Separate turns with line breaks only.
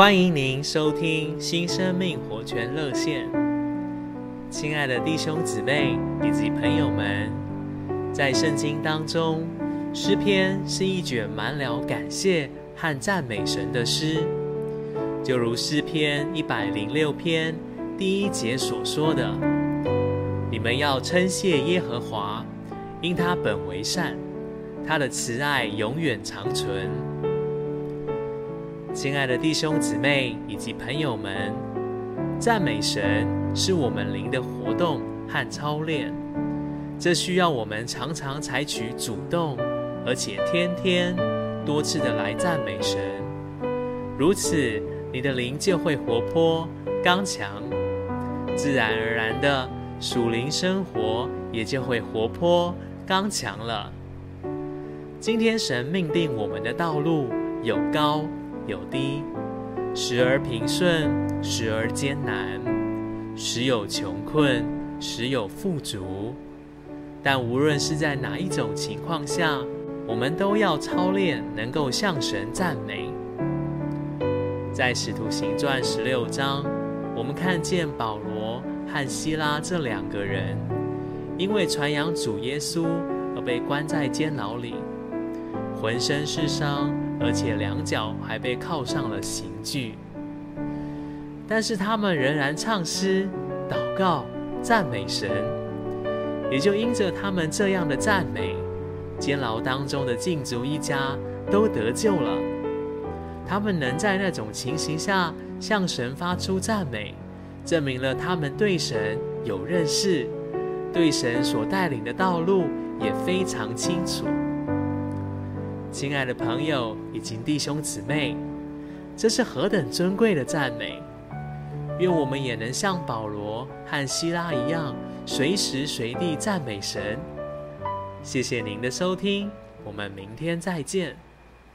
欢迎您收听新生命活泉热线，亲爱的弟兄姊妹以及朋友们，在圣经当中，诗篇是一卷满了感谢和赞美神的诗，就如诗篇一百零六篇第一节所说的：“你们要称谢耶和华，因他本为善，他的慈爱永远长存。”亲爱的弟兄姊妹以及朋友们，赞美神是我们灵的活动和操练，这需要我们常常采取主动，而且天天多次的来赞美神。如此，你的灵就会活泼刚强，自然而然的属灵生活也就会活泼刚强了。今天神命定我们的道路有高。有低，时而平顺，时而艰难；时有穷困，时有富足。但无论是在哪一种情况下，我们都要操练，能够向神赞美。在《使徒行传》十六章，我们看见保罗和希拉这两个人，因为传扬主耶稣而被关在监牢里，浑身是伤。而且两脚还被铐上了刑具，但是他们仍然唱诗、祷告、赞美神。也就因着他们这样的赞美，监牢当中的禁足一家都得救了。他们能在那种情形下向神发出赞美，证明了他们对神有认识，对神所带领的道路也非常清楚。亲爱的朋友以及弟兄姊妹，这是何等尊贵的赞美！愿我们也能像保罗和希拉一样，随时随地赞美神。谢谢您的收听，我们明天再见。